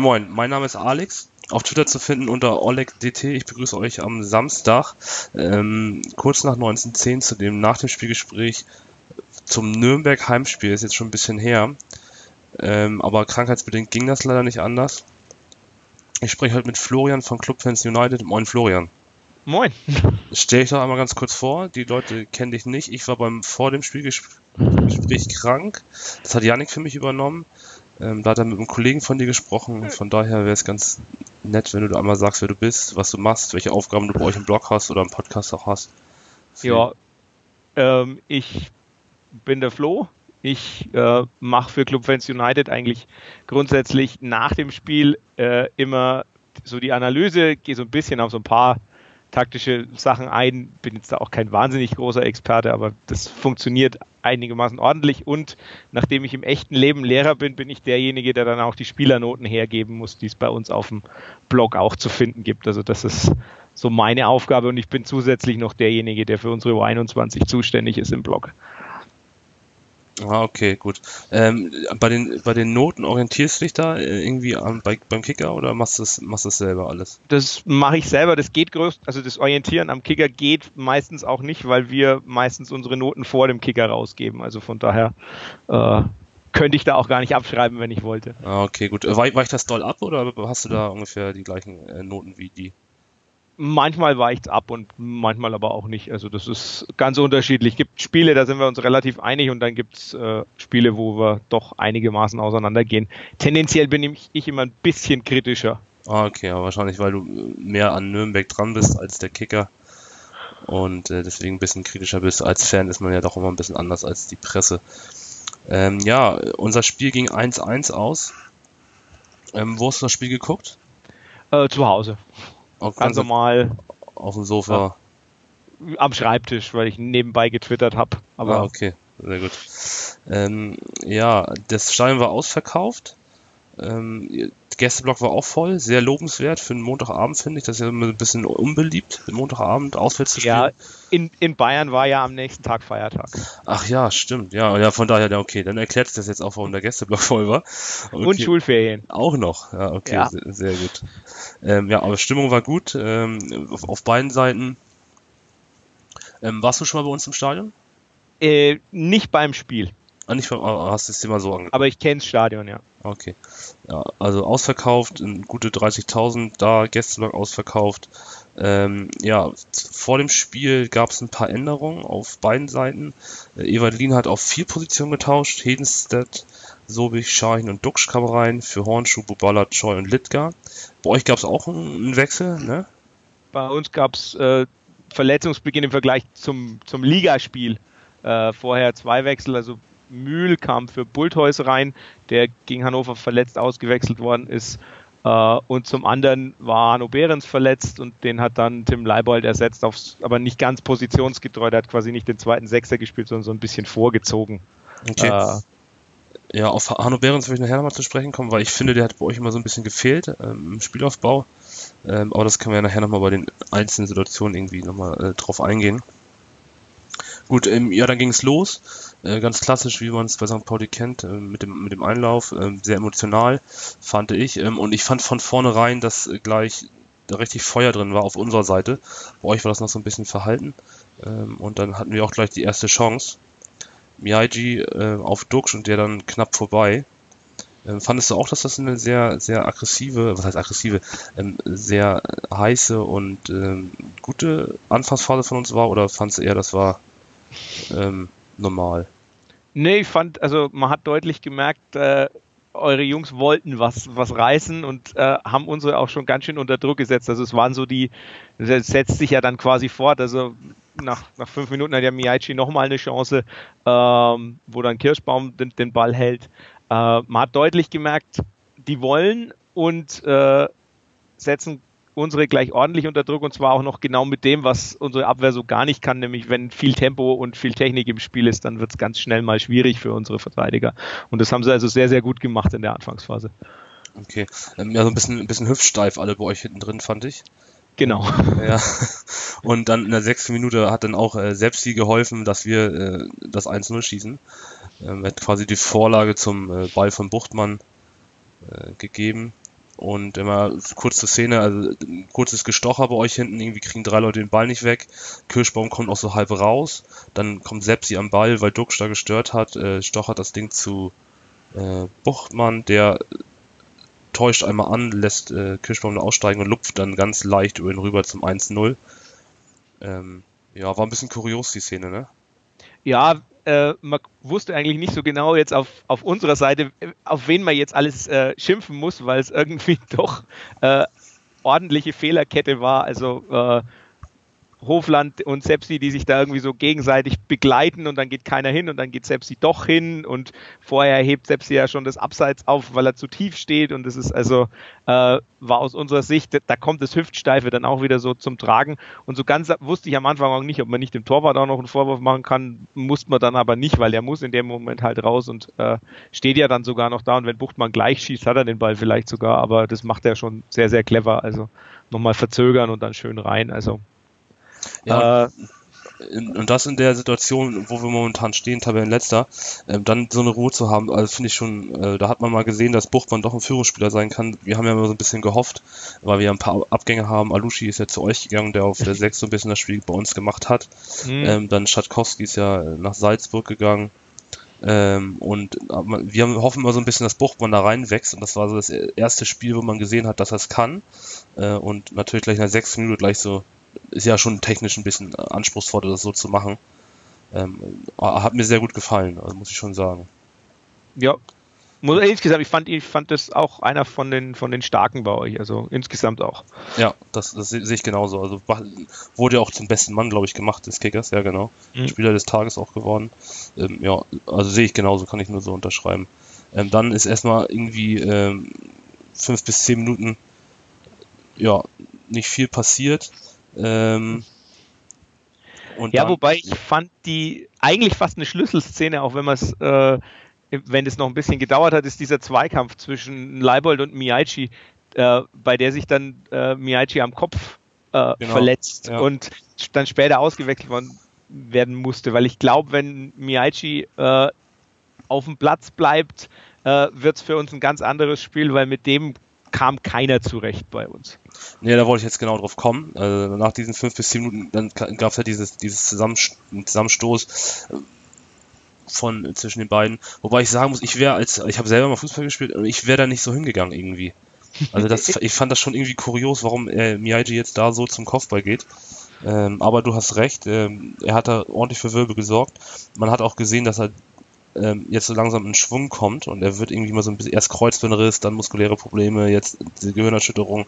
Moin Moin, mein Name ist Alex. Auf Twitter zu finden unter OlegDT. Ich begrüße euch am Samstag, ähm, kurz nach 19.10 zu dem nach dem Spielgespräch zum Nürnberg Heimspiel. Ist jetzt schon ein bisschen her. Ähm, aber krankheitsbedingt ging das leider nicht anders. Ich spreche heute mit Florian von Clubfans United. Moin Florian. Moin. Stell dich doch einmal ganz kurz vor. Die Leute kennen dich nicht. Ich war beim vor dem Spielgespräch krank. Das hat Janik für mich übernommen. Ähm, da hat er mit einem Kollegen von dir gesprochen. Von daher wäre es ganz nett, wenn du einmal sagst, wer du bist, was du machst, welche Aufgaben du bei euch im Blog hast oder im Podcast auch hast. Ja, ähm, ich bin der Flo. Ich äh, mache für Club Fans United eigentlich grundsätzlich nach dem Spiel äh, immer so die Analyse, gehe so ein bisschen auf so ein paar taktische Sachen ein. Bin jetzt da auch kein wahnsinnig großer Experte, aber das funktioniert einigermaßen ordentlich. Und nachdem ich im echten Leben Lehrer bin, bin ich derjenige, der dann auch die Spielernoten hergeben muss, die es bei uns auf dem Blog auch zu finden gibt. Also das ist so meine Aufgabe und ich bin zusätzlich noch derjenige, der für unsere U21 zuständig ist im Blog. Ah, okay, gut. Ähm, bei, den, bei den Noten orientierst du dich da äh, irgendwie an, bei, beim Kicker oder machst du das, machst das selber alles? Das mache ich selber. Das geht größt, also das Orientieren am Kicker geht meistens auch nicht, weil wir meistens unsere Noten vor dem Kicker rausgeben. Also von daher äh, könnte ich da auch gar nicht abschreiben, wenn ich wollte. Ah, okay, gut. Weicht das doll ab oder hast du da ungefähr die gleichen äh, Noten wie die? Manchmal weicht es ab und manchmal aber auch nicht. Also das ist ganz unterschiedlich. Es gibt Spiele, da sind wir uns relativ einig und dann gibt es äh, Spiele, wo wir doch einigermaßen auseinandergehen. Tendenziell bin ich, ich immer ein bisschen kritischer. Ah, okay, aber wahrscheinlich, weil du mehr an Nürnberg dran bist als der Kicker und äh, deswegen ein bisschen kritischer bist. Als Fan ist man ja doch immer ein bisschen anders als die Presse. Ähm, ja, unser Spiel ging 1-1 aus. Ähm, wo hast du das Spiel geguckt? Äh, zu Hause. Auch ganz normal. Auf dem Sofa. Am Schreibtisch, weil ich nebenbei getwittert habe. ah, okay, sehr gut. Ähm, ja, das Stadion war ausverkauft. Ähm, Gästeblock war auch voll, sehr lobenswert für einen Montagabend, finde ich. Das ist ja immer ein bisschen unbeliebt, den Montagabend auswärts zu spielen. Ja, in, in Bayern war ja am nächsten Tag Feiertag. Ach ja, stimmt. Ja, ja von daher, ja, okay, dann erklärt sich das jetzt auch, warum der Gästeblock voll war. Okay. Und Schulferien. Auch noch, ja, okay, ja. Sehr, sehr, gut. Ähm, ja, aber Stimmung war gut ähm, auf, auf, beiden Seiten. Ähm, warst du schon mal bei uns im Stadion? Äh, nicht beim Spiel. Ah, nicht beim, ah, hast du es dir mal so angeguckt? Aber ich kenne das Stadion, ja. Okay. Ja, also ausverkauft, gute 30.000 da, Gästeblock ausverkauft. Ähm, ja, vor dem Spiel gab es ein paar Änderungen auf beiden Seiten. Äh, Evalin hat auf vier Positionen getauscht. Hedenstedt, Sobich, Schahin und Duxch kam rein. Für Hornschuh, Bubala, Choi und Litka. Bei euch gab es auch einen Wechsel, ne? Bei uns gab es äh, Verletzungsbeginn im Vergleich zum, zum Ligaspiel. Äh, vorher zwei Wechsel, also Mühl kam für Bulthäus rein, der gegen Hannover verletzt ausgewechselt worden ist. Uh, und zum anderen war Arno Behrens verletzt und den hat dann Tim Leibold ersetzt, aufs, aber nicht ganz positionsgetreu. Der hat quasi nicht den zweiten Sechser gespielt, sondern so ein bisschen vorgezogen. Okay. Uh, ja, auf Arno Behrens will ich nachher nochmal zu sprechen kommen, weil ich finde, der hat bei euch immer so ein bisschen gefehlt ähm, im Spielaufbau. Ähm, aber das können wir ja nachher nochmal bei den einzelnen Situationen irgendwie nochmal äh, drauf eingehen. Gut, ähm, ja, dann ging es los. Äh, ganz klassisch, wie man es bei St. Pauli kennt, äh, mit, dem, mit dem Einlauf. Äh, sehr emotional, fand ich. Ähm, und ich fand von vornherein, dass gleich da richtig Feuer drin war auf unserer Seite. Bei euch war das noch so ein bisschen verhalten. Ähm, und dann hatten wir auch gleich die erste Chance. Miyaji äh, auf Dux und der dann knapp vorbei. Ähm, fandest du auch, dass das eine sehr, sehr aggressive, was heißt aggressive, ähm, sehr heiße und ähm, gute Anfangsphase von uns war oder fandest du eher, das war ähm, normal. Nee, ich fand, also man hat deutlich gemerkt, äh, eure Jungs wollten was, was reißen und äh, haben unsere auch schon ganz schön unter Druck gesetzt. Also es waren so die, das setzt sich ja dann quasi fort. Also nach, nach fünf Minuten hat ja Miyaichi nochmal eine Chance, ähm, wo dann Kirschbaum den, den Ball hält. Äh, man hat deutlich gemerkt, die wollen und äh, setzen unsere gleich ordentlich unter Druck und zwar auch noch genau mit dem, was unsere Abwehr so gar nicht kann, nämlich wenn viel Tempo und viel Technik im Spiel ist, dann wird es ganz schnell mal schwierig für unsere Verteidiger. Und das haben sie also sehr, sehr gut gemacht in der Anfangsphase. Okay. Ähm, ja, so ein bisschen, ein bisschen hüftsteif alle bei euch hinten drin, fand ich. Genau. Ja. Und dann in der sechsten Minute hat dann auch äh, Sepsi geholfen, dass wir äh, das 1-0 schießen. Ähm, hat quasi die Vorlage zum äh, Ball von Buchtmann äh, gegeben. Und immer kurz zur Szene, also kurzes Gestocher bei euch hinten, irgendwie kriegen drei Leute den Ball nicht weg. Kirschbaum kommt auch so halb raus. Dann kommt Sepsi am Ball, weil Duxch da gestört hat, äh, stochert das Ding zu äh, Buchtmann, der täuscht einmal an, lässt äh, Kirschbaum aussteigen und lupft dann ganz leicht über ihn rüber zum 1-0. Ähm, ja, war ein bisschen kurios die Szene, ne? Ja, äh, man wusste eigentlich nicht so genau jetzt auf, auf unserer Seite, auf wen man jetzt alles äh, schimpfen muss, weil es irgendwie doch äh, ordentliche Fehlerkette war. Also äh, Hofland und Sepsi, die sich da irgendwie so gegenseitig begleiten und dann geht keiner hin und dann geht Sepsi doch hin und vorher hebt Sepsi ja schon das Abseits auf, weil er zu tief steht und das ist also, äh, war aus unserer Sicht, da kommt das Hüftsteife dann auch wieder so zum Tragen und so ganz wusste ich am Anfang auch nicht, ob man nicht dem Torwart auch noch einen Vorwurf machen kann, muss man dann aber nicht, weil der muss in dem Moment halt raus und äh, steht ja dann sogar noch da und wenn Buchtmann gleich schießt, hat er den Ball vielleicht sogar, aber das macht er schon sehr, sehr clever, also nochmal verzögern und dann schön rein, also ja, äh, und das in der Situation, wo wir momentan stehen, Tabellenletzter, äh, dann so eine Ruhe zu haben, also finde ich schon, äh, da hat man mal gesehen, dass Buchmann doch ein Führungsspieler sein kann. Wir haben ja immer so ein bisschen gehofft, weil wir ein paar Abgänge haben. Alushi ist ja zu euch gegangen, der auf der 6 so ein bisschen das Spiel bei uns gemacht hat. Mhm. Ähm, dann Schatkowski ist ja nach Salzburg gegangen. Ähm, und wir hoffen immer so ein bisschen, dass Buchmann da reinwächst und das war so das erste Spiel, wo man gesehen hat, dass er es kann. Äh, und natürlich gleich in der sechsten Minute gleich so ist ja schon technisch ein bisschen anspruchsvoller, das so zu machen. Ähm, hat mir sehr gut gefallen, also muss ich schon sagen. Ja, insgesamt, ich fand, ich fand das auch einer von den, von den Starken bei euch, also insgesamt auch. Ja, das, das sehe ich genauso. Also wurde ja auch zum besten Mann, glaube ich, gemacht des Kickers, ja genau. Mhm. Spieler des Tages auch geworden. Ähm, ja, also sehe ich genauso, kann ich nur so unterschreiben. Ähm, dann ist erstmal irgendwie ähm, fünf bis zehn Minuten ja nicht viel passiert. Ähm, ja, wobei ich fand die eigentlich fast eine Schlüsselszene, auch wenn man es, äh, wenn es noch ein bisschen gedauert hat, ist dieser Zweikampf zwischen Leibold und Miyaichi, äh, bei der sich dann äh, Miyaichi am Kopf äh, genau, verletzt ja. und dann später ausgewechselt werden musste, weil ich glaube, wenn Miyaichi äh, auf dem Platz bleibt, äh, wird es für uns ein ganz anderes Spiel, weil mit dem kam keiner zurecht bei uns. Nee, da wollte ich jetzt genau drauf kommen. Also nach diesen fünf bis zehn Minuten, dann gab es ja dieses, dieses Zusammenstoß äh, von zwischen den beiden. Wobei ich sagen muss, ich wäre als, ich habe selber mal Fußball gespielt und ich wäre da nicht so hingegangen irgendwie. Also das, ich fand das schon irgendwie kurios, warum äh, Miyagi jetzt da so zum Kopfball geht. Ähm, aber du hast recht, ähm, er hat da ordentlich für Wirbel gesorgt. Man hat auch gesehen, dass er ähm, jetzt so langsam in Schwung kommt und er wird irgendwie mal so ein bisschen erst Kreuzbandriss, dann muskuläre Probleme, jetzt diese Gehirnerschütterung.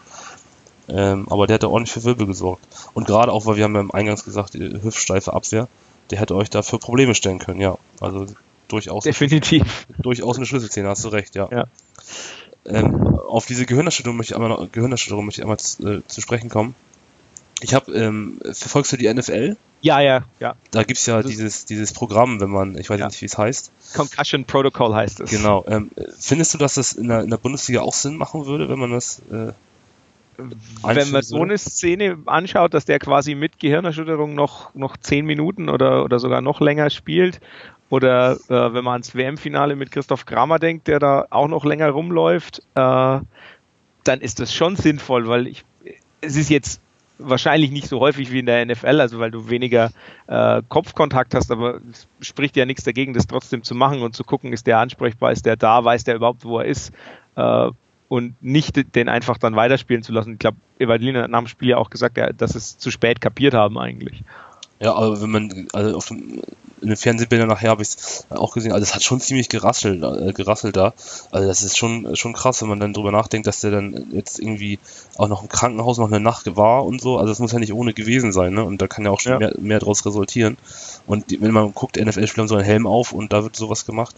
Ähm, aber der hat da ordentlich für Wirbel gesorgt. Und gerade auch, weil wir haben ja im Eingangs gesagt, die hüftsteife Abwehr, der hätte euch da für Probleme stellen können, ja. Also durchaus. Definitiv. Durchaus eine Schlüsselszene, hast du recht, ja. ja. Ähm, auf diese Gehirnerschütterung möchte ich einmal, Gehirnerschütterung möchte ich einmal zu, äh, zu sprechen kommen. Ich habe, ähm, verfolgst du die NFL? Ja, ja, ja. Da gibt es ja dieses, dieses Programm, wenn man, ich weiß ja. nicht, wie es heißt. Concussion Protocol heißt es. Genau. Ähm, findest du, dass das in der, in der, Bundesliga auch Sinn machen würde, wenn man das. Äh, wenn man so eine Szene anschaut, dass der quasi mit Gehirnerschütterung noch, noch zehn Minuten oder, oder sogar noch länger spielt, oder äh, wenn man ans WM-Finale mit Christoph Kramer denkt, der da auch noch länger rumläuft, äh, dann ist das schon sinnvoll, weil ich, es ist jetzt wahrscheinlich nicht so häufig wie in der NFL, also weil du weniger äh, Kopfkontakt hast, aber es spricht ja nichts dagegen, das trotzdem zu machen und zu gucken, ist der ansprechbar, ist der da, weiß der überhaupt, wo er ist äh, und nicht den einfach dann weiterspielen zu lassen. Ich glaube, Evangeline hat nach dem Spiel ja auch gesagt, ja, dass es zu spät kapiert haben eigentlich. Ja, aber wenn man, also auf dem, in den Fernsehbildern nachher habe ich es auch gesehen, also es hat schon ziemlich gerasselt, äh, gerasselt da. Also das ist schon, schon krass, wenn man dann drüber nachdenkt, dass der dann jetzt irgendwie auch noch im Krankenhaus noch eine Nacht war und so. Also das muss ja nicht ohne gewesen sein, ne? Und da kann ja auch schon ja. Mehr, mehr draus resultieren. Und die, wenn man guckt, NFL-Spieler haben so einen Helm auf und da wird sowas gemacht.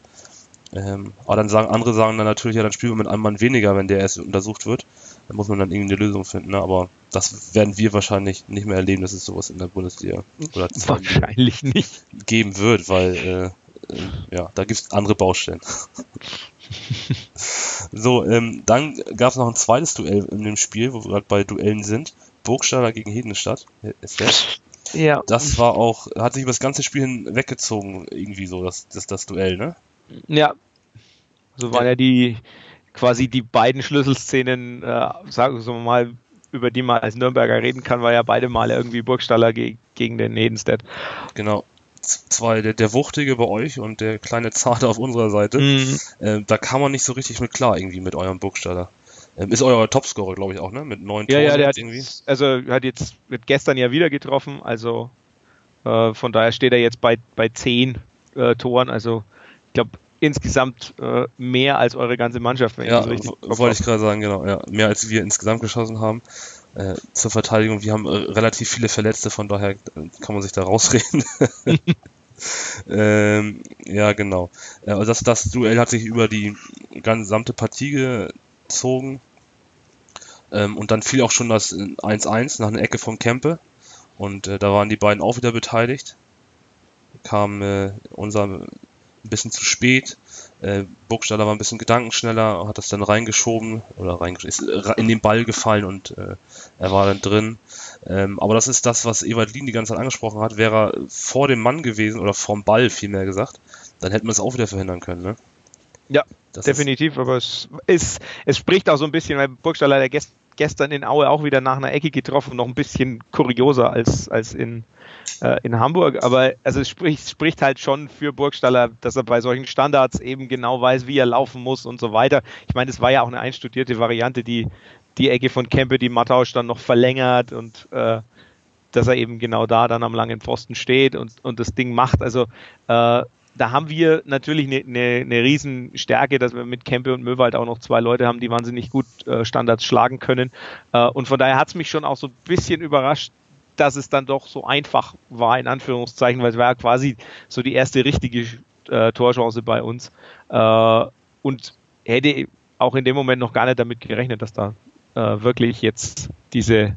Ähm, aber dann sagen andere sagen dann natürlich, ja, dann spielen wir mit einem Mann weniger, wenn der erst untersucht wird. Da muss man dann irgendwie eine Lösung finden. Ne? Aber das werden wir wahrscheinlich nicht mehr erleben, dass es sowas in der Bundesliga oder wahrscheinlich nicht geben wird, weil äh, ja, da gibt es andere Baustellen. so, ähm, dann gab es noch ein zweites Duell in dem Spiel, wo wir gerade bei Duellen sind. Burgstaller gegen Hedenstadt. Ja. Das war auch, hat sich über das ganze Spiel hin weggezogen, irgendwie so, das, das, das Duell, ne? Ja. So waren ja die quasi die beiden Schlüsselszenen, äh, sagen wir mal, über die man als Nürnberger reden kann, war ja beide Male irgendwie Burgstaller ge gegen den Hedenstedt. Genau zwei, der, der Wuchtige bei euch und der kleine Zarte auf unserer Seite. Mhm. Äh, da kam man nicht so richtig mit klar, irgendwie mit eurem Burgstaller. Ähm, ist euer Topscorer, glaube ich, auch, ne? Mit neun ja, Toren. Ja, der hat irgendwie. Also hat jetzt wird gestern ja wieder getroffen, also äh, von daher steht er jetzt bei, bei zehn äh, Toren. Also ich glaube insgesamt äh, mehr als eure ganze Mannschaft, wenn ja, richtig wollte ich gerade sagen, genau, ja. Mehr als wir insgesamt geschossen haben. Äh, zur Verteidigung, wir haben äh, relativ viele Verletzte, von daher äh, kann man sich da rausreden. ähm, ja, genau. Also das, das Duell hat sich über die gesamte Partie gezogen. Ähm, und dann fiel auch schon das 1-1 nach einer Ecke von Kempe. Und äh, da waren die beiden auch wieder beteiligt. Kam äh, unser ein bisschen zu spät. Äh, Burgstaller war ein bisschen gedankenschneller, hat das dann reingeschoben oder reingeschoben, ist äh, in den Ball gefallen und äh, er war dann drin. Ähm, aber das ist das, was Ewald Lien die ganze Zeit angesprochen hat. Wäre er vor dem Mann gewesen oder vorm Ball vielmehr gesagt, dann hätten wir es auch wieder verhindern können. Ne? Ja, das definitiv. aber es, ist, es spricht auch so ein bisschen, weil Burgstaller der gest, gestern in Aue auch wieder nach einer Ecke getroffen, noch ein bisschen kurioser als, als in, äh, in Hamburg. Aber also es spricht, spricht halt schon für Burgstaller, dass er bei solchen Standards eben genau weiß, wie er laufen muss und so weiter. Ich meine, es war ja auch eine einstudierte Variante, die die Ecke von Kempe, die Mattausch dann noch verlängert und äh, dass er eben genau da dann am langen Pfosten steht und, und das Ding macht. Also äh, da haben wir natürlich eine, eine, eine Riesenstärke, dass wir mit Kempe und Möwald auch noch zwei Leute haben, die wahnsinnig gut äh, Standards schlagen können. Äh, und von daher hat es mich schon auch so ein bisschen überrascht, dass es dann doch so einfach war, in Anführungszeichen, weil es war quasi so die erste richtige äh, Torchance bei uns. Äh, und hätte auch in dem Moment noch gar nicht damit gerechnet, dass da äh, wirklich jetzt diese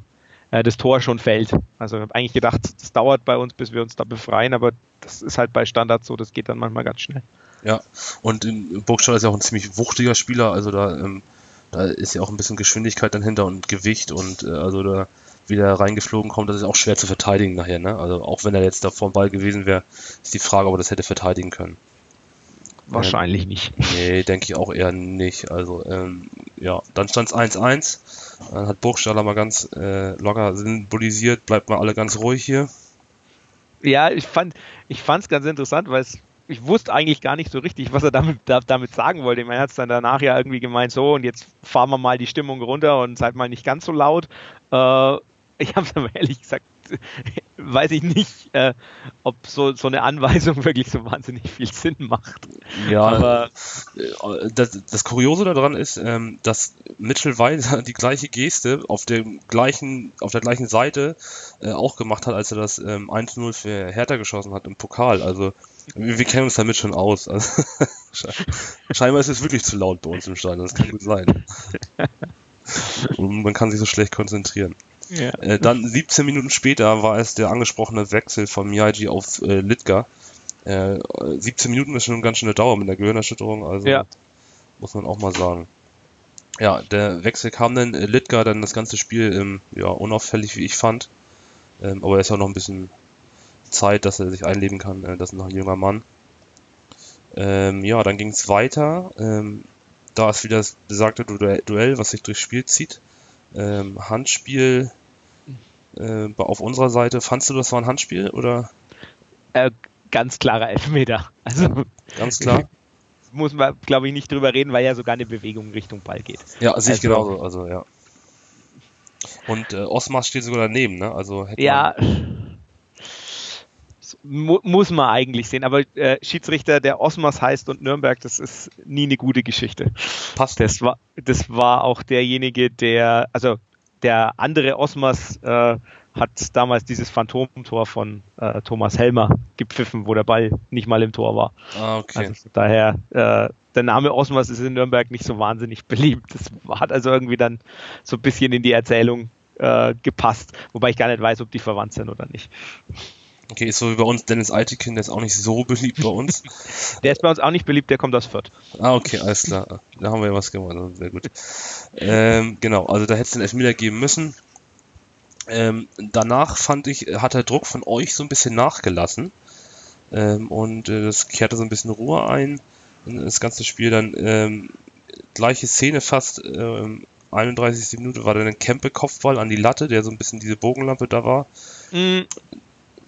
äh, das Tor schon fällt. Also ich habe eigentlich gedacht, das dauert bei uns, bis wir uns da befreien, aber das ist halt bei Standards so, das geht dann manchmal ganz schnell. Ja, und Burgstall ist ja auch ein ziemlich wuchtiger Spieler, also da, ähm, da ist ja auch ein bisschen Geschwindigkeit dann hinter und Gewicht und äh, also da wieder reingeflogen kommt, das ist auch schwer zu verteidigen nachher, ne? Also auch wenn er jetzt da vor dem Ball gewesen wäre, ist die Frage, ob er das hätte verteidigen können. Wahrscheinlich ähm, nicht. Nee, denke ich auch eher nicht. Also, ähm, ja, dann stand es 1-1. Dann hat Burgstaller mal ganz äh, locker symbolisiert, bleibt mal alle ganz ruhig hier. Ja, ich fand ich es ganz interessant, weil es ich wusste eigentlich gar nicht so richtig, was er damit, da, damit sagen wollte. Er hat es dann danach ja irgendwie gemeint, so und jetzt fahren wir mal die Stimmung runter und seid mal nicht ganz so laut. Äh, ich habe es aber ehrlich gesagt weiß ich nicht, äh, ob so, so eine Anweisung wirklich so wahnsinnig viel Sinn macht. Ja, aber äh, das, das Kuriose daran ist, ähm, dass Mitchell Weiser die gleiche Geste auf dem gleichen, auf der gleichen Seite äh, auch gemacht hat, als er das ähm, 1-0 für Hertha geschossen hat im Pokal. Also wir, wir kennen uns damit schon aus. Also, scheinbar ist es wirklich zu laut bei uns im Stadion, das kann gut sein. Und man kann sich so schlecht konzentrieren. Ja. Äh, dann 17 Minuten später war es der angesprochene Wechsel von Miyagi auf äh, Litka. Äh, 17 Minuten ist schon eine ganz schöne Dauer mit der Gehirnerschütterung, also ja. muss man auch mal sagen. Ja, der Wechsel kam dann, äh, Litka dann das ganze Spiel ähm, ja, unauffällig, wie ich fand. Ähm, aber er ist ja noch ein bisschen Zeit, dass er sich einleben kann. Äh, das ist noch ein junger Mann. Ähm, ja, dann ging es weiter. Ähm, da ist wieder das besagte Duell, was sich durchs Spiel zieht. Ähm, Handspiel äh, auf unserer Seite. Fandst du, das war ein Handspiel oder? Äh, ganz klarer Elfmeter. Also ganz klar. Muss man, glaube ich, nicht drüber reden, weil ja sogar eine Bewegung Richtung Ball geht. Ja, sehe ich also, genauso. Also ja. Und äh, Osmas steht sogar daneben, ne? Also ja. Mu muss man eigentlich sehen, aber äh, Schiedsrichter, der Osmas heißt und Nürnberg, das ist nie eine gute Geschichte. Passt. Das war, das war auch derjenige, der, also der andere Osmas äh, hat damals dieses Phantomtor von äh, Thomas Helmer gepfiffen, wo der Ball nicht mal im Tor war. Ah, okay. Also daher, äh, der Name Osmas ist in Nürnberg nicht so wahnsinnig beliebt. Das hat also irgendwie dann so ein bisschen in die Erzählung äh, gepasst, wobei ich gar nicht weiß, ob die verwandt sind oder nicht. Okay, ist so wie bei uns Dennis Altekin, der ist auch nicht so beliebt bei uns. der ist bei uns auch nicht beliebt, der kommt aus Fürth. Ah, okay, alles klar. Da haben wir ja was gewonnen, sehr gut. Ähm, genau, also da hätte es den Elfmeter geben müssen. Ähm, danach fand ich, hat der Druck von euch so ein bisschen nachgelassen. Ähm, und äh, das kehrte so ein bisschen Ruhe ein. Das ganze Spiel dann ähm, gleiche Szene fast. Ähm, 31. Minute war dann ein Kempe-Kopfball an die Latte, der so ein bisschen diese Bogenlampe da war. Mm.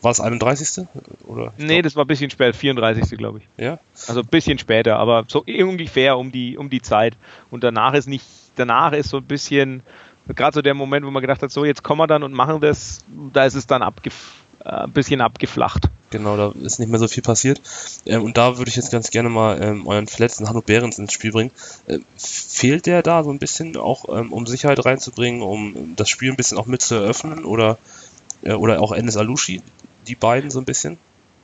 War es 31. Oder? Nee, glaub, das war ein bisschen später, 34. glaube ich. Ja. Also ein bisschen später, aber so ungefähr um die, um die Zeit. Und danach ist nicht, danach ist so ein bisschen, gerade so der Moment, wo man gedacht hat, so jetzt kommen wir dann und machen das, da ist es dann abgef äh, ein bisschen abgeflacht. Genau, da ist nicht mehr so viel passiert. Ähm, und da würde ich jetzt ganz gerne mal ähm, euren verletzten Hanno Behrens ins Spiel bringen. Ähm, fehlt der da so ein bisschen auch, ähm, um Sicherheit reinzubringen, um das Spiel ein bisschen auch mit zu eröffnen? Oder, äh, oder auch Enes Alushi, die beiden so ein bisschen?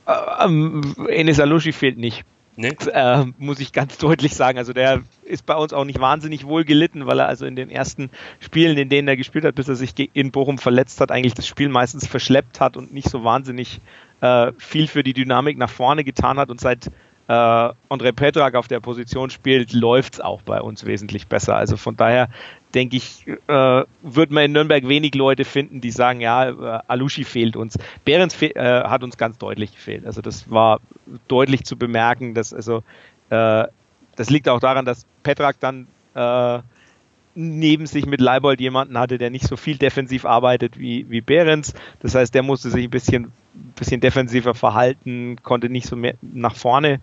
Äh, ähm, Enes Alushi fehlt nicht. Nee. Äh, muss ich ganz deutlich sagen. Also der ist bei uns auch nicht wahnsinnig wohl gelitten, weil er also in den ersten Spielen, in denen er gespielt hat, bis er sich in Bochum verletzt hat, eigentlich das Spiel meistens verschleppt hat und nicht so wahnsinnig äh, viel für die Dynamik nach vorne getan hat und seit äh, André Petrak auf der Position spielt, läuft es auch bei uns wesentlich besser. Also von daher denke ich, äh, wird man in Nürnberg wenig Leute finden, die sagen, ja, äh, Alushi fehlt uns. Behrens fe äh, hat uns ganz deutlich gefehlt. Also das war deutlich zu bemerken, dass also äh, das liegt auch daran, dass Petrak dann äh, neben sich mit Leibold jemanden hatte, der nicht so viel defensiv arbeitet wie, wie Behrens. Das heißt, der musste sich ein bisschen, bisschen defensiver verhalten, konnte nicht so mehr nach vorne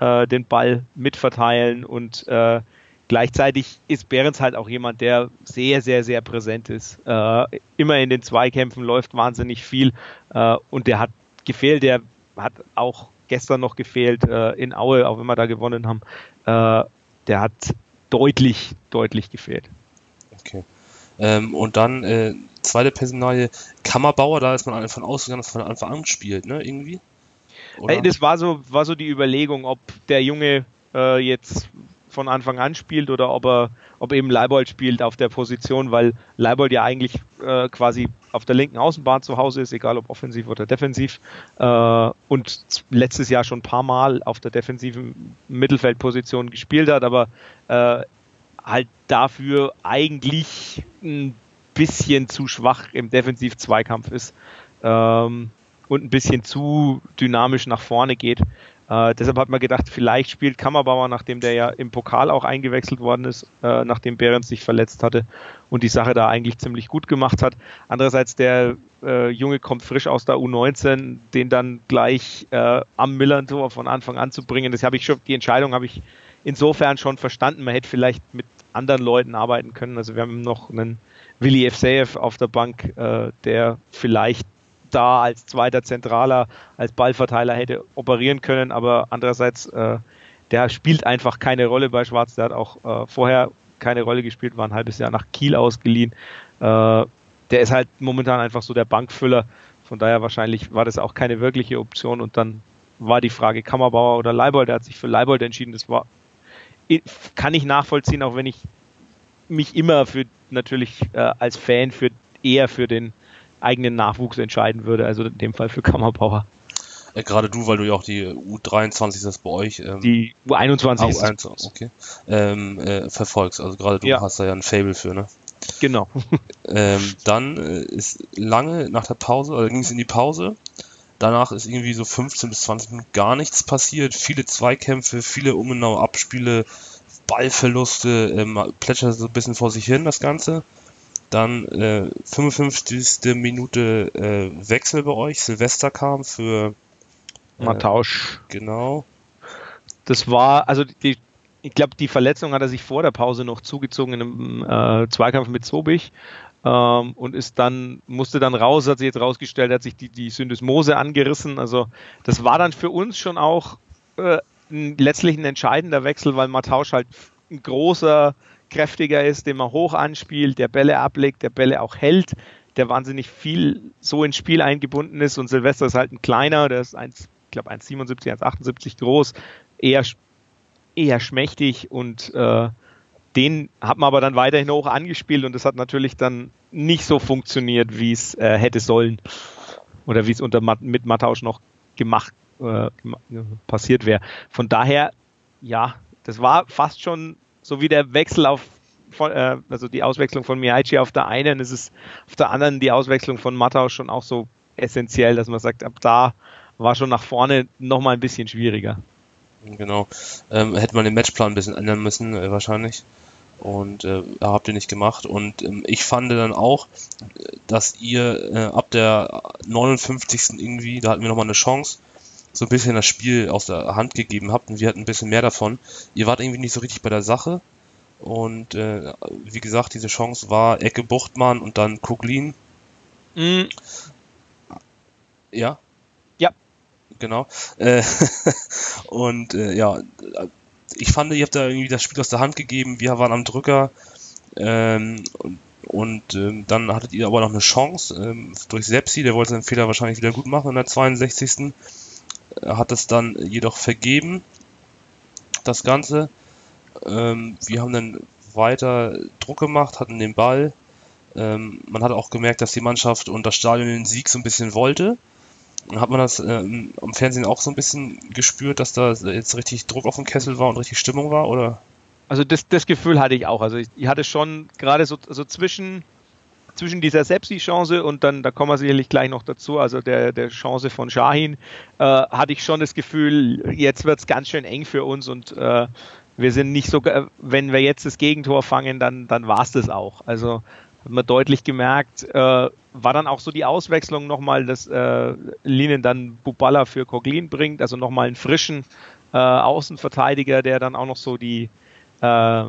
äh, den Ball mitverteilen und äh, gleichzeitig ist Behrens halt auch jemand, der sehr, sehr, sehr präsent ist. Äh, immer in den Zweikämpfen läuft wahnsinnig viel äh, und der hat gefehlt, der hat auch gestern noch gefehlt äh, in Aue, auch wenn wir da gewonnen haben. Äh, der hat deutlich, deutlich gefehlt. Okay. Ähm, und dann äh, zweite Personalie, Kammerbauer, da ist man davon ausgegangen, dass von Anfang an spielt, ne, irgendwie? Oder? Das war so, war so die Überlegung, ob der Junge äh, jetzt von Anfang an spielt oder ob er, ob eben Leibold spielt auf der Position, weil Leibold ja eigentlich äh, quasi auf der linken Außenbahn zu Hause ist, egal ob offensiv oder defensiv, äh, und letztes Jahr schon ein paar Mal auf der defensiven Mittelfeldposition gespielt hat, aber äh, halt dafür eigentlich ein bisschen zu schwach im Defensiv-Zweikampf ist ähm, und ein bisschen zu dynamisch nach vorne geht. Äh, deshalb hat man gedacht, vielleicht spielt Kammerbauer, nachdem der ja im Pokal auch eingewechselt worden ist, äh, nachdem Behrens sich verletzt hatte und die Sache da eigentlich ziemlich gut gemacht hat. Andererseits, der äh, Junge kommt frisch aus der U19, den dann gleich äh, am Millern-Tor von Anfang an zu bringen, das habe ich schon, die Entscheidung habe ich insofern schon verstanden. Man hätte vielleicht mit anderen Leuten arbeiten können. Also wir haben noch einen Willi Evseev auf der Bank, äh, der vielleicht da als zweiter Zentraler, als Ballverteiler hätte operieren können, aber andererseits, äh, der spielt einfach keine Rolle bei Schwarz. Der hat auch äh, vorher keine Rolle gespielt, war ein halbes Jahr nach Kiel ausgeliehen. Äh, der ist halt momentan einfach so der Bankfüller. Von daher wahrscheinlich war das auch keine wirkliche Option und dann war die Frage Kammerbauer oder Leibold. Der hat sich für Leibold entschieden. Das war, kann ich nachvollziehen, auch wenn ich mich immer für natürlich äh, als Fan für eher für den eigenen Nachwuchs entscheiden würde, also in dem Fall für Kammerbauer. Äh, gerade du, weil du ja auch die U23 ist das bei euch. Ähm, die U21 ah, U21 okay. Ähm, äh, verfolgst. Also gerade du ja. hast da ja ein Fable für, ne? Genau. ähm, dann äh, ist lange nach der Pause, oder ging es in die Pause. Danach ist irgendwie so 15 bis 20 Minuten gar nichts passiert. Viele Zweikämpfe, viele ungenaue Abspiele, Ballverluste, ähm, plätschert so ein bisschen vor sich hin das Ganze. Dann äh, 55. Minute äh, Wechsel bei euch. Silvester kam für äh, Matausch. Genau. Das war, also die, ich glaube, die Verletzung hat er sich vor der Pause noch zugezogen in einem äh, Zweikampf mit Zobich ähm, und ist dann, musste dann raus, hat sich jetzt rausgestellt, hat sich die, die Syndesmose angerissen. Also das war dann für uns schon auch äh, ein, letztlich ein entscheidender Wechsel, weil Matausch halt ein großer kräftiger ist, den man hoch anspielt, der Bälle ablegt, der Bälle auch hält, der wahnsinnig viel so ins Spiel eingebunden ist und Silvester ist halt ein kleiner, der ist 1, ich glaube 1,77, 1,78 groß, eher, eher schmächtig und äh, den hat man aber dann weiterhin hoch angespielt und das hat natürlich dann nicht so funktioniert, wie es äh, hätte sollen. oder wie es unter mit Mattausch noch gemacht äh, passiert wäre. Von daher, ja, das war fast schon so wie der Wechsel auf von, äh, also die Auswechslung von Miyaichi auf der einen, ist es auf der anderen die Auswechslung von Mattausch schon auch so essentiell, dass man sagt, ab da war schon nach vorne nochmal ein bisschen schwieriger. Genau. Ähm, hätte man den Matchplan ein bisschen ändern müssen, äh, wahrscheinlich. Und äh, habt ihr nicht gemacht. Und ähm, ich fand dann auch, dass ihr äh, ab der 59. irgendwie, da hatten wir nochmal eine Chance, so ein bisschen das Spiel aus der Hand gegeben habt und wir hatten ein bisschen mehr davon. Ihr wart irgendwie nicht so richtig bei der Sache. Und äh, wie gesagt, diese Chance war Ecke Buchtmann und dann Kuglin. Mhm. Ja? Ja. Genau. Äh, und äh, ja, ich fand, ihr habt da irgendwie das Spiel aus der Hand gegeben. Wir waren am Drücker. Ähm, und und ähm, dann hattet ihr aber noch eine Chance ähm, durch Sepsi, der wollte seinen Fehler wahrscheinlich wieder gut machen in der 62. Hat es dann jedoch vergeben, das Ganze. Ähm, wir haben dann weiter Druck gemacht, hatten den Ball. Ähm, man hat auch gemerkt, dass die Mannschaft und das Stadion den Sieg so ein bisschen wollte. Hat man das ähm, am Fernsehen auch so ein bisschen gespürt, dass da jetzt richtig Druck auf dem Kessel war und richtig Stimmung war, oder? Also das, das Gefühl hatte ich auch. Also ich, ich hatte schon gerade so, so zwischen, zwischen dieser Sepsi-Chance und dann, da kommen wir sicherlich gleich noch dazu, also der, der Chance von Shahin, äh, hatte ich schon das Gefühl, jetzt wird es ganz schön eng für uns und äh, wir sind nicht so, wenn wir jetzt das Gegentor fangen, dann, dann war es das auch. Also hat man deutlich gemerkt, äh, war dann auch so die Auswechslung nochmal, dass äh, Linen dann Bubala für Koglin bringt, also nochmal einen frischen äh, Außenverteidiger, der dann auch noch so die, äh,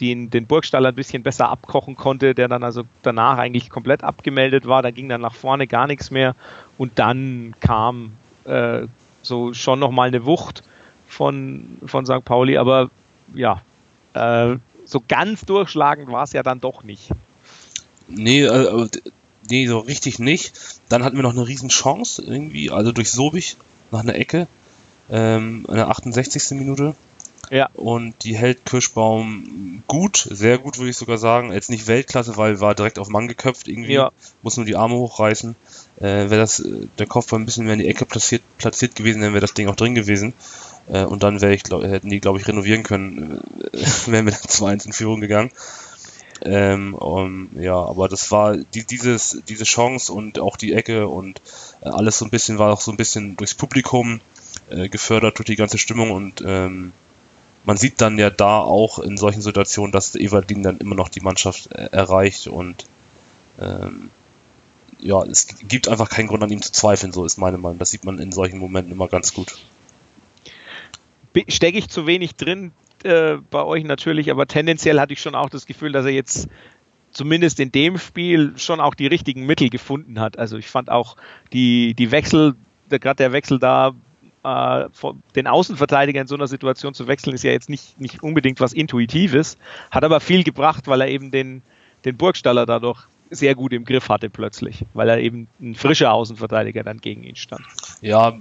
den, den Burgstaller ein bisschen besser abkochen konnte, der dann also danach eigentlich komplett abgemeldet war, da ging dann nach vorne gar nichts mehr und dann kam äh, so schon nochmal eine Wucht von, von St. Pauli, aber ja, äh, so ganz durchschlagend war es ja dann doch nicht. Nee, äh, nee, so richtig nicht. Dann hatten wir noch eine riesen Chance irgendwie, also durch Sobich nach einer Ecke, ähm, in der 68. Minute. Ja. Und die hält Kirschbaum gut, sehr gut würde ich sogar sagen. Jetzt nicht Weltklasse, weil war direkt auf Mann geköpft irgendwie. Ja. Muss nur die Arme hochreißen. Äh, wäre das äh, der Kopfball ein bisschen mehr in die Ecke platziert, platziert gewesen, dann wäre das Ding auch drin gewesen. Äh, und dann wäre ich, glaub, hätten die, glaube ich, renovieren können, äh, wären wir dann 2-1 in Führung gegangen. Ähm, um, ja, aber das war die, dieses, diese Chance und auch die Ecke und äh, alles so ein bisschen war auch so ein bisschen durchs Publikum äh, gefördert durch die ganze Stimmung und ähm, man sieht dann ja da auch in solchen Situationen, dass Everdeen dann immer noch die Mannschaft äh, erreicht und ähm, ja, es gibt einfach keinen Grund an ihm zu zweifeln, so ist meine Meinung. Das sieht man in solchen Momenten immer ganz gut stecke ich zu wenig drin äh, bei euch natürlich, aber tendenziell hatte ich schon auch das Gefühl, dass er jetzt zumindest in dem Spiel schon auch die richtigen Mittel gefunden hat. Also ich fand auch die, die Wechsel, gerade der Wechsel da, äh, den Außenverteidiger in so einer Situation zu wechseln, ist ja jetzt nicht, nicht unbedingt was Intuitives, hat aber viel gebracht, weil er eben den, den Burgstaller dadurch sehr gut im Griff hatte plötzlich, weil er eben ein frischer Außenverteidiger dann gegen ihn stand. Ja,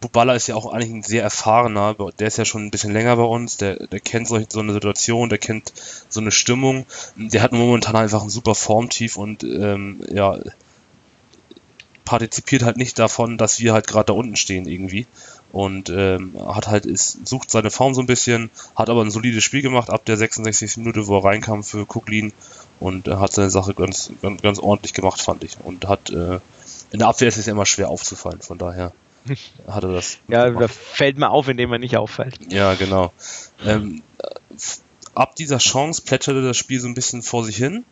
Bubala ist ja auch eigentlich ein sehr erfahrener, der ist ja schon ein bisschen länger bei uns, der, der kennt solche, so eine Situation, der kennt so eine Stimmung, der hat momentan einfach ein super Formtief und ähm, ja, partizipiert halt nicht davon, dass wir halt gerade da unten stehen irgendwie und ähm, hat halt ist, sucht seine Form so ein bisschen, hat aber ein solides Spiel gemacht ab der 66. Minute, wo er reinkam für Kuklin und äh, hat seine Sache ganz, ganz, ganz ordentlich gemacht, fand ich und hat äh, in der Abwehr ist es ja immer schwer aufzufallen, von daher hat er das. ja, da fällt mir auf, indem er nicht auffällt. Ja, genau. Ähm, ab dieser Chance plätscherte das Spiel so ein bisschen vor sich hin.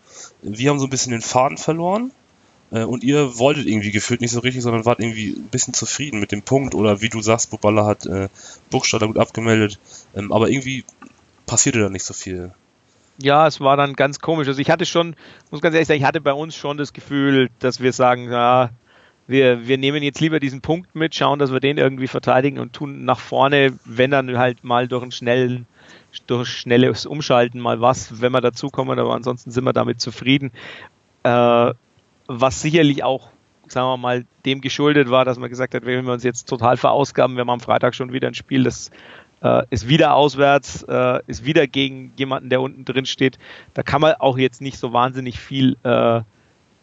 Wir haben so ein bisschen den Faden verloren. Äh, und ihr wolltet irgendwie gefühlt nicht so richtig, sondern wart irgendwie ein bisschen zufrieden mit dem Punkt. Oder wie du sagst, Buballa hat äh, Buchstaller gut abgemeldet. Ähm, aber irgendwie passierte da nicht so viel. Ja, es war dann ganz komisch. Also ich hatte schon, muss ganz ehrlich sagen, ich hatte bei uns schon das Gefühl, dass wir sagen, ja, wir, wir nehmen jetzt lieber diesen Punkt mit, schauen, dass wir den irgendwie verteidigen und tun nach vorne, wenn dann halt mal durch einen schnellen, durch schnelles Umschalten mal was, wenn wir dazukommen, aber ansonsten sind wir damit zufrieden. Äh, was sicherlich auch, sagen wir mal, dem geschuldet war, dass man gesagt hat, wenn wir uns jetzt total verausgaben, wir haben am Freitag schon wieder ein Spiel, das äh, ist wieder auswärts, äh, ist wieder gegen jemanden, der unten drin steht. Da kann man auch jetzt nicht so wahnsinnig viel äh,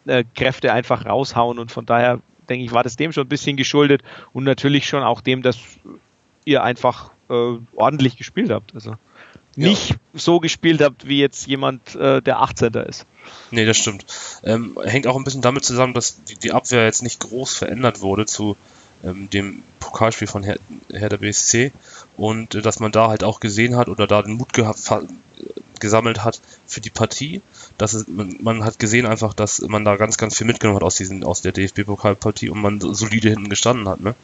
äh, Kräfte einfach raushauen und von daher denke ich, war das dem schon ein bisschen geschuldet und natürlich schon auch dem, dass ihr einfach äh, ordentlich gespielt habt. Also nicht ja. so gespielt habt, wie jetzt jemand, äh, der 18. ist. Nee, das stimmt. Ähm, hängt auch ein bisschen damit zusammen, dass die, Abwehr jetzt nicht groß verändert wurde zu ähm, dem Pokalspiel von Her Hertha BSC und äh, dass man da halt auch gesehen hat oder da den Mut gehabt, gesammelt hat für die Partie. Dass es, man, man, hat gesehen einfach, dass man da ganz, ganz viel mitgenommen hat aus diesen, aus der DFB-Pokalpartie und man solide hinten gestanden hat, ne?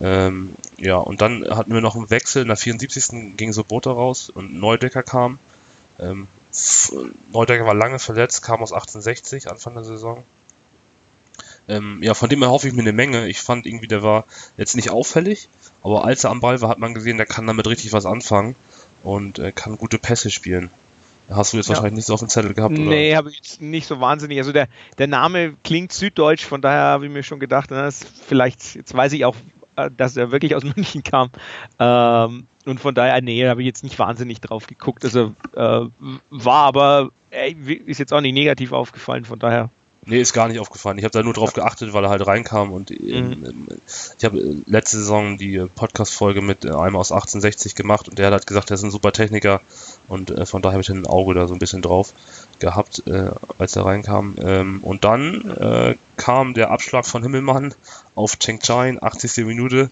Ähm, ja, und dann hatten wir noch einen Wechsel. In der 74. ging Sobota raus und Neudecker kam. Ähm, Neudecker war lange verletzt, kam aus 1860, Anfang der Saison. Ähm, ja, von dem erhoffe ich mir eine Menge. Ich fand irgendwie, der war jetzt nicht auffällig, aber als er am Ball war, hat man gesehen, der kann damit richtig was anfangen und äh, kann gute Pässe spielen. Hast du jetzt ja. wahrscheinlich nicht so auf dem Zettel gehabt, oder? Nee, habe ich nicht so wahnsinnig. Also der, der Name klingt süddeutsch, von daher habe ich mir schon gedacht, na, vielleicht, jetzt weiß ich auch, äh, dass er wirklich aus München kam. Ähm, und von daher, nee, habe ich jetzt nicht wahnsinnig drauf geguckt. Also äh, war aber, ey, ist jetzt auch nicht negativ aufgefallen, von daher Nee, ist gar nicht aufgefallen. Ich habe da nur drauf geachtet, weil er halt reinkam und ähm, mhm. ich habe äh, letzte Saison die Podcast-Folge mit einem aus 1860 gemacht und der hat gesagt, er ist ein super Techniker und äh, von daher habe ich ein Auge da so ein bisschen drauf gehabt, äh, als er reinkam. Ähm, und dann äh, kam der Abschlag von Himmelmann auf Cheng Chain, 80. Minute.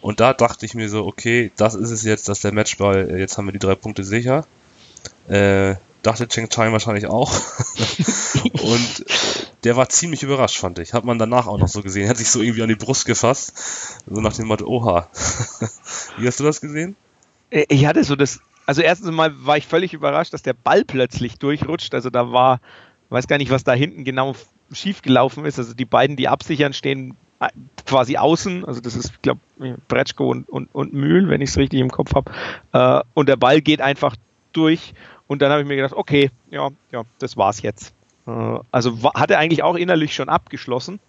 Und da dachte ich mir so, okay, das ist es jetzt, dass der Matchball, jetzt haben wir die drei Punkte sicher. Äh, dachte Cheng Chai wahrscheinlich auch. und der war ziemlich überrascht, fand ich. Hat man danach auch noch so gesehen. Er hat sich so irgendwie an die Brust gefasst. So nach dem Motto, oha. Wie hast du das gesehen? Äh, ich hatte so das, also erstens mal war ich völlig überrascht, dass der Ball plötzlich durchrutscht. Also da war, weiß gar nicht, was da hinten genau schief gelaufen ist. Also die beiden, die absichern, stehen äh, quasi außen. Also das ist, glaube, Bretschko und, und, und Mühl, wenn ich es richtig im Kopf habe. Äh, und der Ball geht einfach durch und dann habe ich mir gedacht, okay, ja, ja, das war's jetzt. Äh, also hat er eigentlich auch innerlich schon abgeschlossen.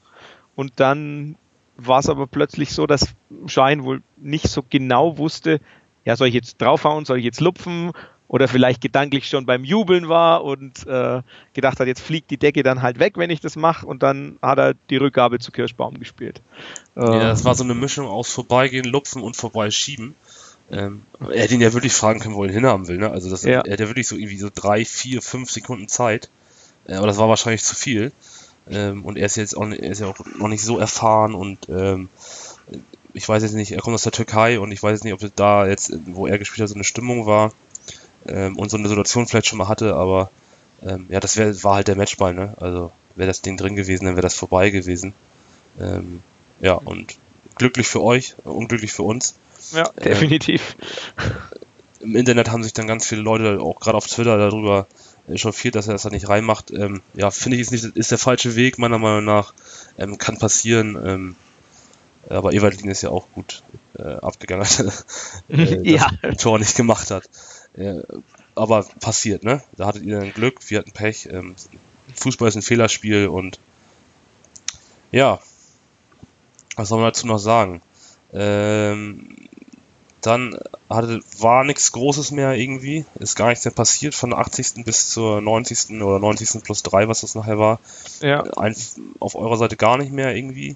Und dann war es aber plötzlich so, dass Schein wohl nicht so genau wusste, ja, soll ich jetzt draufhauen, soll ich jetzt lupfen oder vielleicht gedanklich schon beim Jubeln war und äh, gedacht hat, jetzt fliegt die Decke dann halt weg, wenn ich das mache und dann hat er die Rückgabe zu Kirschbaum gespielt. Ja, das war so eine Mischung aus Vorbeigehen, Lupfen und Vorbeischieben. Ähm, er hätte ihn ja wirklich fragen können, wo er ihn hinhaben will. Ne? Also das, ja. er ja wirklich so irgendwie so drei, vier, fünf Sekunden Zeit. Äh, aber das war wahrscheinlich zu viel. Ähm, und er ist jetzt auch, er ist ja auch noch nicht so erfahren und ähm, ich weiß jetzt nicht, er kommt aus der Türkei und ich weiß jetzt nicht, ob da jetzt, wo er gespielt hat, so eine Stimmung war ähm, und so eine Situation vielleicht schon mal hatte, aber ähm, ja, das wär, war halt der Matchball, ne? Also wäre das Ding drin gewesen, dann wäre das vorbei gewesen. Ähm, ja, und glücklich für euch, unglücklich für uns. Ja, äh, definitiv. Äh, Im Internet haben sich dann ganz viele Leute, auch gerade auf Twitter, darüber chauffiert, dass er das da nicht reinmacht. Ähm, ja, finde ich, ist, nicht, ist der falsche Weg, meiner Meinung nach. Ähm, kann passieren. Ähm, aber Evalin ist ja auch gut äh, abgegangen, dass äh, ja. das Tor nicht gemacht hat. Äh, aber passiert, ne? Da hattet ihr dann Glück, wir hatten Pech. Ähm, Fußball ist ein Fehlerspiel und ja, was soll man dazu noch sagen? Ähm, dann hatte, war nichts Großes mehr irgendwie. Ist gar nichts mehr passiert von der 80. bis zur 90. oder 90. plus 3, was das nachher war. Ja. Ein, auf eurer Seite gar nicht mehr irgendwie.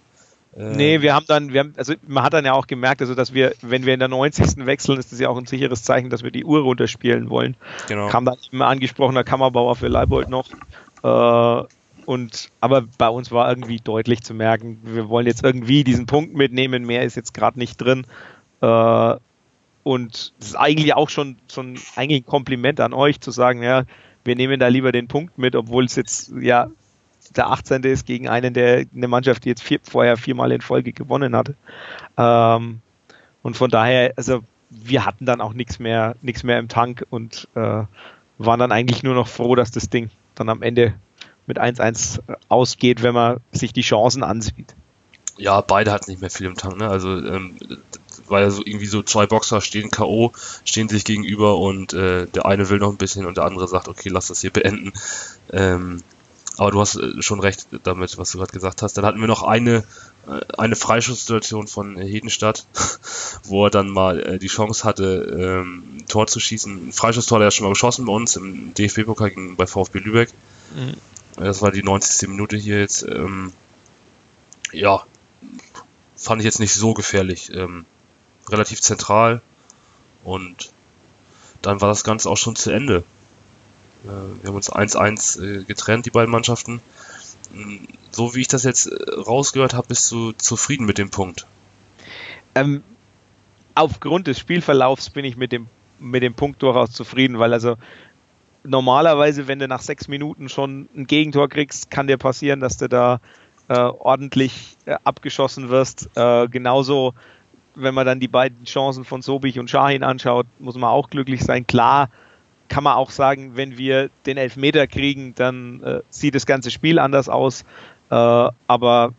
Äh, nee, wir haben dann, wir haben, also man hat dann ja auch gemerkt, also dass wir, wenn wir in der 90. wechseln, ist das ja auch ein sicheres Zeichen, dass wir die Uhr runterspielen wollen. Genau. Kam dann immer angesprochener Kammerbauer für Leibold noch. Äh, und aber bei uns war irgendwie deutlich zu merken, wir wollen jetzt irgendwie diesen Punkt mitnehmen, mehr ist jetzt gerade nicht drin. Äh, und das ist eigentlich auch schon, schon eigentlich ein Kompliment an euch zu sagen, ja, wir nehmen da lieber den Punkt mit, obwohl es jetzt ja der 18. ist gegen einen, der eine Mannschaft, die jetzt vier, vorher viermal in Folge gewonnen hatte. Ähm, und von daher, also wir hatten dann auch nichts mehr, nichts mehr im Tank und äh, waren dann eigentlich nur noch froh, dass das Ding dann am Ende mit 1-1 ausgeht, wenn man sich die Chancen ansieht. Ja, beide hatten nicht mehr viel im Tank, ne? Also ähm, weil so irgendwie so zwei Boxer stehen K.O., stehen sich gegenüber und äh, der eine will noch ein bisschen und der andere sagt, okay, lass das hier beenden. Ähm, aber du hast äh, schon recht damit, was du gerade gesagt hast. Dann hatten wir noch eine, äh, eine Freischusssituation von Hedenstadt, wo er dann mal äh, die Chance hatte, ähm, ein Tor zu schießen. Ein Freischusstor, hat schon mal geschossen bei uns im DFB-Pokal bei VfB Lübeck. Mhm. Das war die 90. Minute hier jetzt. Ähm, ja, fand ich jetzt nicht so gefährlich. Ähm, relativ zentral und dann war das Ganze auch schon zu Ende. Äh, wir haben uns 1-1 äh, getrennt, die beiden Mannschaften. Mm, so wie ich das jetzt äh, rausgehört habe, bist du zufrieden mit dem Punkt? Ähm, aufgrund des Spielverlaufs bin ich mit dem, mit dem Punkt durchaus zufrieden, weil also normalerweise, wenn du nach sechs Minuten schon ein Gegentor kriegst, kann dir passieren, dass du da äh, ordentlich äh, abgeschossen wirst. Äh, genauso, wenn man dann die beiden Chancen von Sobich und Shahin anschaut, muss man auch glücklich sein. Klar, kann man auch sagen, wenn wir den Elfmeter kriegen, dann äh, sieht das ganze Spiel anders aus. Äh, aber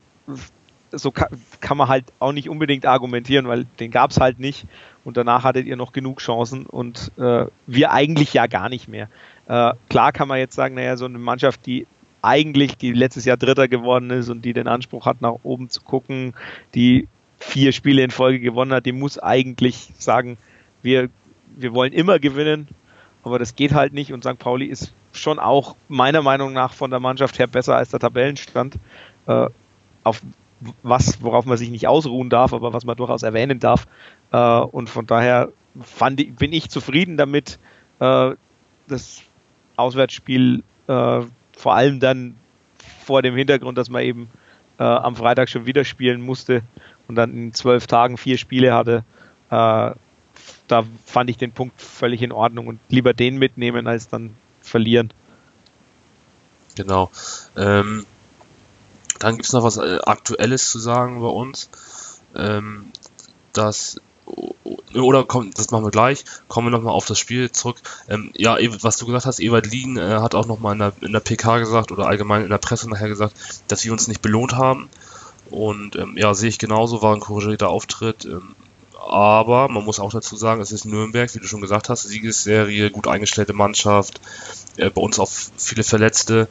so kann, kann, man halt auch nicht unbedingt argumentieren, weil den gab es halt nicht. Und danach hattet ihr noch genug Chancen und äh, wir eigentlich ja gar nicht mehr. Äh, klar kann man jetzt sagen, naja, so eine Mannschaft, die eigentlich, die letztes Jahr Dritter geworden ist und die den Anspruch hat, nach oben zu gucken, die vier Spiele in Folge gewonnen hat, die muss eigentlich sagen, wir, wir wollen immer gewinnen, aber das geht halt nicht und St. Pauli ist schon auch meiner Meinung nach von der Mannschaft her besser als der Tabellenstand. Äh, auf was, worauf man sich nicht ausruhen darf, aber was man durchaus erwähnen darf. Äh, und von daher fand bin ich zufrieden damit, äh, das Auswärtsspiel äh, vor allem dann vor dem Hintergrund, dass man eben äh, am Freitag schon wieder spielen musste und dann in zwölf Tagen vier Spiele hatte, äh, da fand ich den Punkt völlig in Ordnung und lieber den mitnehmen als dann verlieren. Genau. Ähm, dann gibt es noch was äh, Aktuelles zu sagen bei uns. Ähm, dass oder komm, das machen wir gleich. Kommen wir nochmal auf das Spiel zurück. Ähm, ja, was du gesagt hast, Ewald Lien äh, hat auch nochmal in der, in der PK gesagt oder allgemein in der Presse nachher gesagt, dass wir uns nicht belohnt haben. Und ähm, ja, sehe ich genauso, war ein korrigierter Auftritt. Ähm, aber man muss auch dazu sagen, es ist Nürnberg, wie du schon gesagt hast, Siegesserie, gut eingestellte Mannschaft, äh, bei uns auch viele Verletzte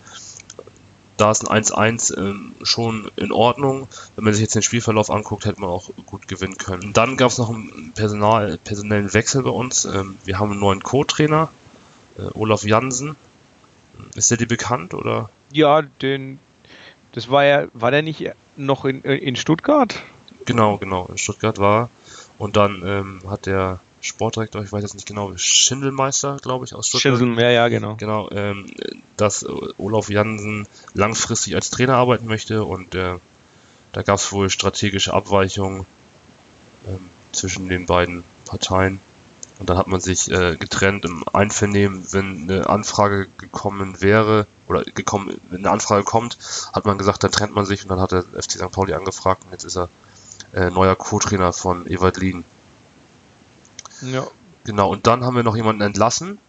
da ist ein 1-1 ähm, schon in Ordnung. Wenn man sich jetzt den Spielverlauf anguckt, hätte man auch gut gewinnen können. Dann gab es noch einen Personal, personellen Wechsel bei uns. Ähm, wir haben einen neuen Co-Trainer, äh, Olaf Jansen. Ist der dir bekannt oder? Ja, den, das war ja, war der nicht noch in, in Stuttgart? Genau, genau, in Stuttgart war. Und dann ähm, hat der Sportdirektor, ich weiß jetzt nicht genau, Schindelmeister, glaube ich, aus Stuttgart. Schindel, ja, ja, genau. Genau, ähm, dass Olaf Jansen langfristig als Trainer arbeiten möchte und äh, da gab es wohl strategische Abweichungen ähm, zwischen den beiden Parteien. Und dann hat man sich äh, getrennt im Einvernehmen, wenn eine Anfrage gekommen wäre, oder gekommen, wenn eine Anfrage kommt, hat man gesagt, dann trennt man sich und dann hat der FC St. Pauli angefragt und jetzt ist er äh, neuer Co-Trainer von Ewald Lien. Ja. Genau, und dann haben wir noch jemanden entlassen.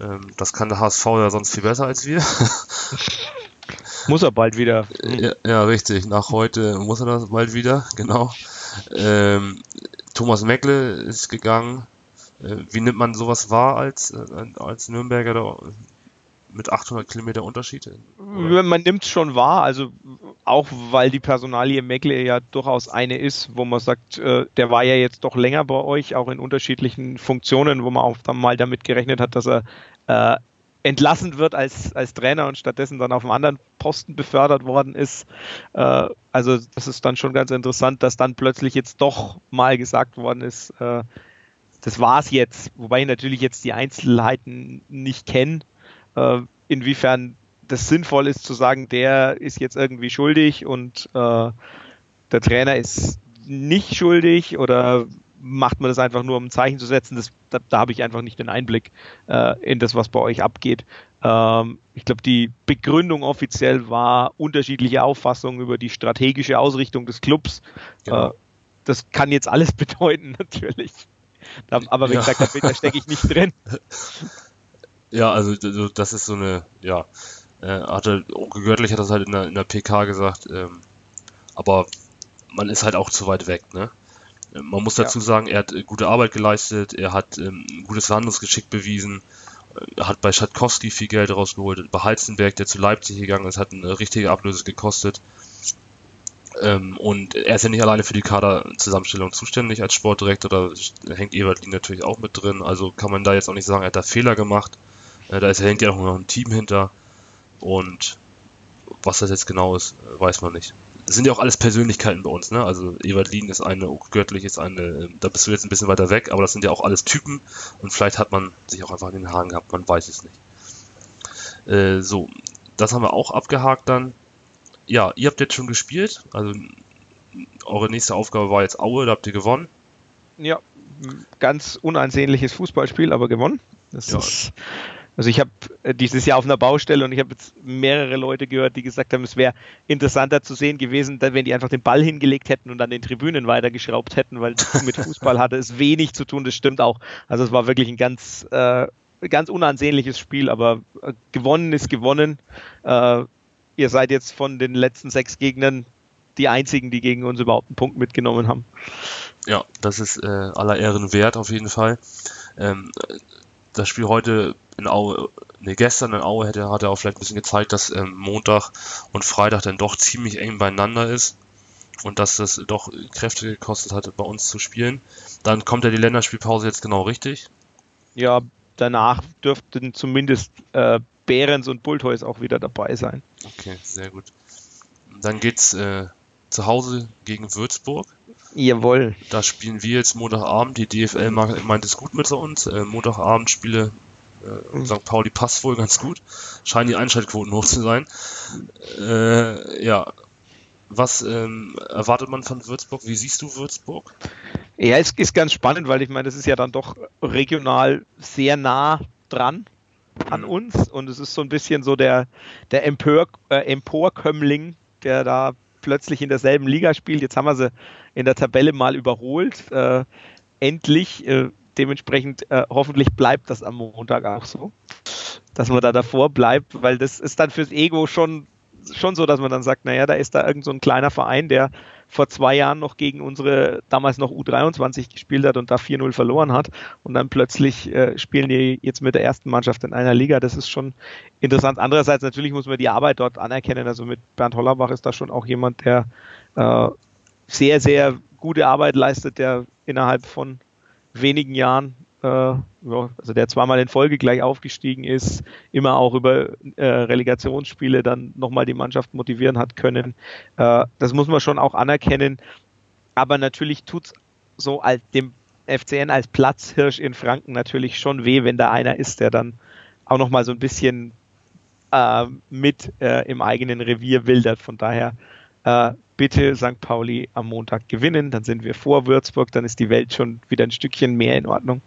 Ähm, das kann der HSV ja sonst viel besser als wir. muss er bald wieder. Ja, ja, richtig. Nach heute muss er das bald wieder, genau. Ähm, Thomas Meckle ist gegangen. Äh, wie nimmt man sowas wahr als, äh, als Nürnberger da mit 800 Kilometer Unterschied? Oder? Man nimmt es schon wahr, also auch weil die Personalie Meckle ja durchaus eine ist, wo man sagt, äh, der war ja jetzt doch länger bei euch, auch in unterschiedlichen Funktionen, wo man auch dann mal damit gerechnet hat, dass er äh, entlassen wird als, als Trainer und stattdessen dann auf einen anderen Posten befördert worden ist. Äh, also das ist dann schon ganz interessant, dass dann plötzlich jetzt doch mal gesagt worden ist, äh, das war's jetzt, wobei ich natürlich jetzt die Einzelheiten nicht kenne äh, inwiefern das sinnvoll ist zu sagen, der ist jetzt irgendwie schuldig und äh, der Trainer ist nicht schuldig oder macht man das einfach nur, um ein Zeichen zu setzen? Das, da, da habe ich einfach nicht den Einblick äh, in das, was bei euch abgeht. Ähm, ich glaube, die Begründung offiziell war unterschiedliche Auffassungen über die strategische Ausrichtung des Clubs. Genau. Äh, das kann jetzt alles bedeuten, natürlich. Da, aber wie ja. gesagt, da, da stecke ich nicht drin. Ja, also das ist so eine, ja, äh, hatte Onkel Göttlich hat das halt in der, in der PK gesagt, ähm, aber man ist halt auch zu weit weg, ne? Man muss dazu ja. sagen, er hat gute Arbeit geleistet, er hat ähm, gutes Verhandlungsgeschick bewiesen, er hat bei Schatkowski viel Geld rausgeholt, bei Heizenberg, der zu Leipzig gegangen ist, hat eine richtige Ablöse gekostet. Ähm, und er ist ja nicht alleine für die Kaderzusammenstellung zuständig als Sportdirektor, da hängt Ebertlin natürlich auch mit drin, also kann man da jetzt auch nicht sagen, er hat da Fehler gemacht. Äh, da ist, hängt ja auch noch ein Team hinter. Und was das jetzt genau ist, weiß man nicht. Das sind ja auch alles Persönlichkeiten bei uns, ne? Also Ewald Lien ist eine, Göttlich ist eine, da bist du jetzt ein bisschen weiter weg, aber das sind ja auch alles Typen und vielleicht hat man sich auch einfach in den Haaren gehabt, man weiß es nicht. Äh, so, das haben wir auch abgehakt dann. Ja, ihr habt jetzt schon gespielt, also eure nächste Aufgabe war jetzt Aue, da habt ihr gewonnen. Ja, ganz unansehnliches Fußballspiel, aber gewonnen. Das ja. ist also ich habe äh, dieses Jahr auf einer Baustelle und ich habe jetzt mehrere Leute gehört, die gesagt haben, es wäre interessanter zu sehen gewesen, wenn die einfach den Ball hingelegt hätten und an den Tribünen weitergeschraubt hätten, weil mit Fußball hatte es wenig zu tun. Das stimmt auch. Also es war wirklich ein ganz, äh, ganz unansehnliches Spiel, aber äh, gewonnen ist gewonnen. Äh, ihr seid jetzt von den letzten sechs Gegnern die einzigen, die gegen uns überhaupt einen Punkt mitgenommen haben. Ja, das ist äh, aller Ehren wert auf jeden Fall. Ähm, das Spiel heute in Aue, ne, gestern in Aue hätte, hat er auch vielleicht ein bisschen gezeigt, dass ähm, Montag und Freitag dann doch ziemlich eng beieinander ist und dass das doch Kräfte gekostet hatte, bei uns zu spielen. Dann kommt ja die Länderspielpause jetzt genau richtig. Ja, danach dürften zumindest äh, Behrens und Bulthuis auch wieder dabei sein. Okay, sehr gut. Dann geht's äh, zu Hause gegen Würzburg. Jawohl. Da spielen wir jetzt Montagabend. Die DFL meint es gut mit uns. Äh, Montagabend Spiele äh, St. Pauli passt wohl ganz gut. Scheinen die Einschaltquoten hoch zu sein. Äh, ja. Was ähm, erwartet man von Würzburg? Wie siehst du Würzburg? Ja, es ist ganz spannend, weil ich meine, das ist ja dann doch regional sehr nah dran an mhm. uns und es ist so ein bisschen so der, der Empör, äh, Emporkömmling, der da plötzlich in derselben Liga spielt. Jetzt haben wir sie in der Tabelle mal überholt. Äh, endlich. Äh, dementsprechend äh, hoffentlich bleibt das am Montag auch so, dass man da davor bleibt, weil das ist dann fürs Ego schon, schon so, dass man dann sagt, naja, da ist da irgend so ein kleiner Verein, der vor zwei Jahren noch gegen unsere damals noch U23 gespielt hat und da 4-0 verloren hat und dann plötzlich äh, spielen die jetzt mit der ersten Mannschaft in einer Liga. Das ist schon interessant. Andererseits natürlich muss man die Arbeit dort anerkennen. Also mit Bernd Hollerbach ist da schon auch jemand, der äh, sehr, sehr gute Arbeit leistet, der innerhalb von wenigen Jahren, äh, also der zweimal in Folge gleich aufgestiegen ist, immer auch über äh, Relegationsspiele dann nochmal die Mannschaft motivieren hat können. Äh, das muss man schon auch anerkennen. Aber natürlich tut es so als dem FCN als Platzhirsch in Franken natürlich schon weh, wenn da einer ist, der dann auch nochmal so ein bisschen äh, mit äh, im eigenen Revier wildert. Von daher äh, bitte St. Pauli am Montag gewinnen, dann sind wir vor Würzburg, dann ist die Welt schon wieder ein Stückchen mehr in Ordnung.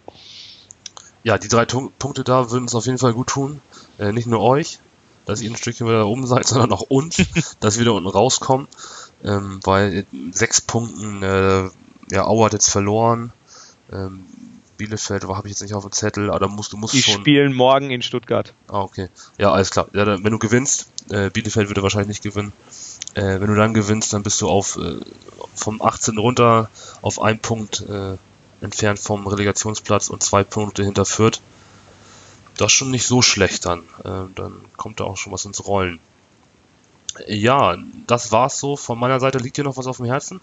Ja, die drei Punkte da würden es auf jeden Fall gut tun. Äh, nicht nur euch, dass ihr ein Stückchen wieder oben seid, sondern auch uns, dass wir da unten rauskommen. Ähm, weil sechs Punkten, äh, ja, Auer hat jetzt verloren. Ähm, Bielefeld habe ich jetzt nicht auf dem Zettel, aber da musst du musst Die schon. spielen morgen in Stuttgart. Ah, okay. Ja, alles klar. Ja, dann, wenn du gewinnst, äh, Bielefeld würde wahrscheinlich nicht gewinnen. Äh, wenn du dann gewinnst, dann bist du auf äh, vom 18 runter auf einen Punkt äh, entfernt vom Relegationsplatz und zwei Punkte hinter Fürth. Das ist schon nicht so schlecht dann. Äh, dann kommt da auch schon was ins Rollen. Ja, das war's so. Von meiner Seite liegt dir noch was auf dem Herzen?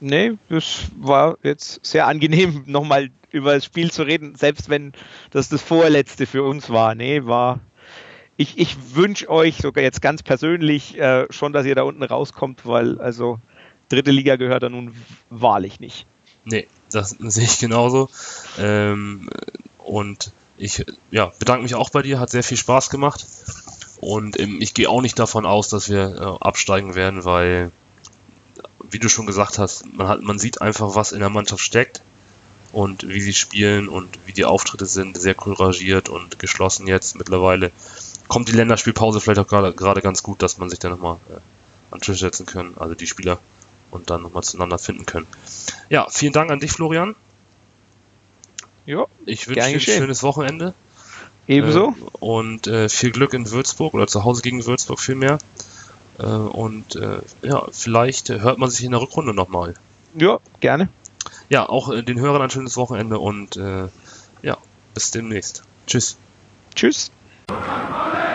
Nee, das war jetzt sehr angenehm, nochmal über das Spiel zu reden, selbst wenn das das vorletzte für uns war. Nee, war ich, ich wünsche euch sogar jetzt ganz persönlich äh, schon, dass ihr da unten rauskommt, weil also dritte Liga gehört da nun wahrlich nicht. Nee, das sehe ich genauso. Ähm, und ich ja, bedanke mich auch bei dir, hat sehr viel Spaß gemacht. Und ähm, ich gehe auch nicht davon aus, dass wir äh, absteigen werden, weil, wie du schon gesagt hast, man, hat, man sieht einfach, was in der Mannschaft steckt und wie sie spielen und wie die Auftritte sind, sehr couragiert und geschlossen jetzt mittlerweile kommt die Länderspielpause vielleicht auch gerade ganz gut, dass man sich dann nochmal äh, an den Tisch setzen können, also die Spieler, und dann nochmal zueinander finden können. Ja, vielen Dank an dich, Florian. Ja, ich wünsche dir ein schönes Wochenende. Ebenso. Äh, und äh, viel Glück in Würzburg oder zu Hause gegen Würzburg vielmehr. Äh, und äh, ja, vielleicht hört man sich in der Rückrunde nochmal. Ja, gerne. Ja, auch äh, den Hörern ein schönes Wochenende und ja, bis demnächst. Tschüss. Tschüss. これ!